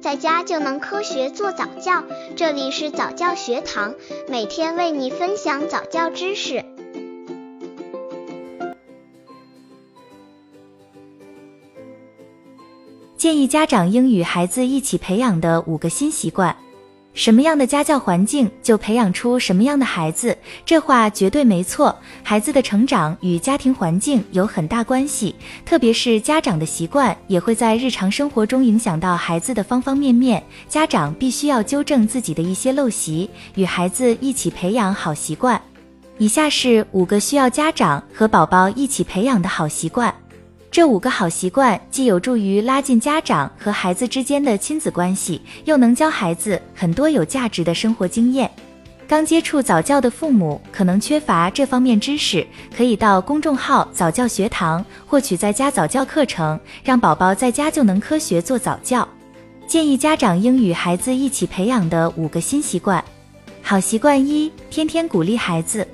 在家就能科学做早教。这里是早教学堂，每天为你分享早教知识。建议家长应与孩子一起培养的五个新习惯。什么样的家教环境，就培养出什么样的孩子，这话绝对没错。孩子的成长与家庭环境有很大关系，特别是家长的习惯，也会在日常生活中影响到孩子的方方面面。家长必须要纠正自己的一些陋习，与孩子一起培养好习惯。以下是五个需要家长和宝宝一起培养的好习惯。这五个好习惯既有助于拉近家长和孩子之间的亲子关系，又能教孩子很多有价值的生活经验。刚接触早教的父母可能缺乏这方面知识，可以到公众号早教学堂获取在家早教课程，让宝宝在家就能科学做早教。建议家长应与孩子一起培养的五个新习惯。好习惯一：天天鼓励孩子。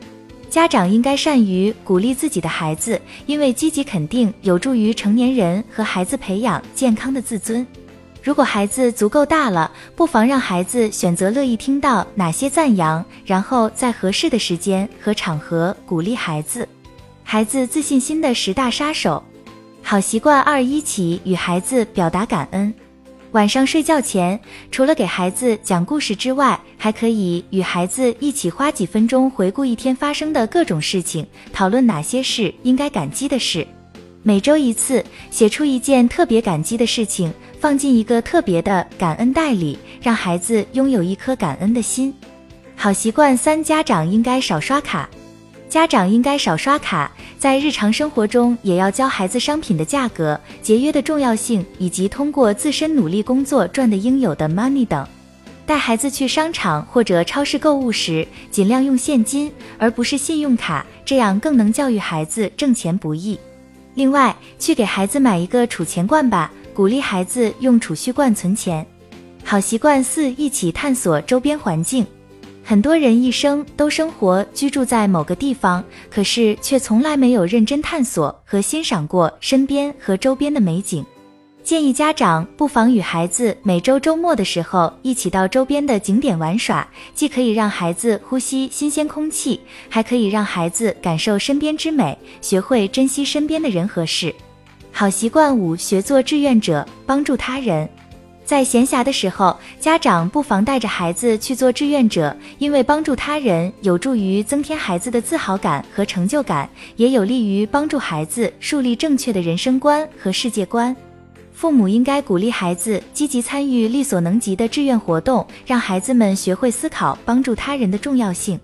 家长应该善于鼓励自己的孩子，因为积极肯定有助于成年人和孩子培养健康的自尊。如果孩子足够大了，不妨让孩子选择乐意听到哪些赞扬，然后在合适的时间和场合鼓励孩子。孩子自信心的十大杀手，好习惯二：一起与孩子表达感恩。晚上睡觉前，除了给孩子讲故事之外，还可以与孩子一起花几分钟回顾一天发生的各种事情，讨论哪些是应该感激的事。每周一次，写出一件特别感激的事情，放进一个特别的感恩袋里，让孩子拥有一颗感恩的心。好习惯三：家长应该少刷卡。家长应该少刷卡，在日常生活中也要教孩子商品的价格、节约的重要性，以及通过自身努力工作赚的应有的 money 等。带孩子去商场或者超市购物时，尽量用现金而不是信用卡，这样更能教育孩子挣钱不易。另外，去给孩子买一个储钱罐吧，鼓励孩子用储蓄罐存钱。好习惯四：一起探索周边环境。很多人一生都生活居住在某个地方，可是却从来没有认真探索和欣赏过身边和周边的美景。建议家长不妨与孩子每周周末的时候一起到周边的景点玩耍，既可以让孩子呼吸新鲜空气，还可以让孩子感受身边之美，学会珍惜身边的人和事。好习惯五：学做志愿者，帮助他人。在闲暇的时候，家长不妨带着孩子去做志愿者，因为帮助他人有助于增添孩子的自豪感和成就感，也有利于帮助孩子树立正确的人生观和世界观。父母应该鼓励孩子积极参与力所能及的志愿活动，让孩子们学会思考帮助他人的重要性。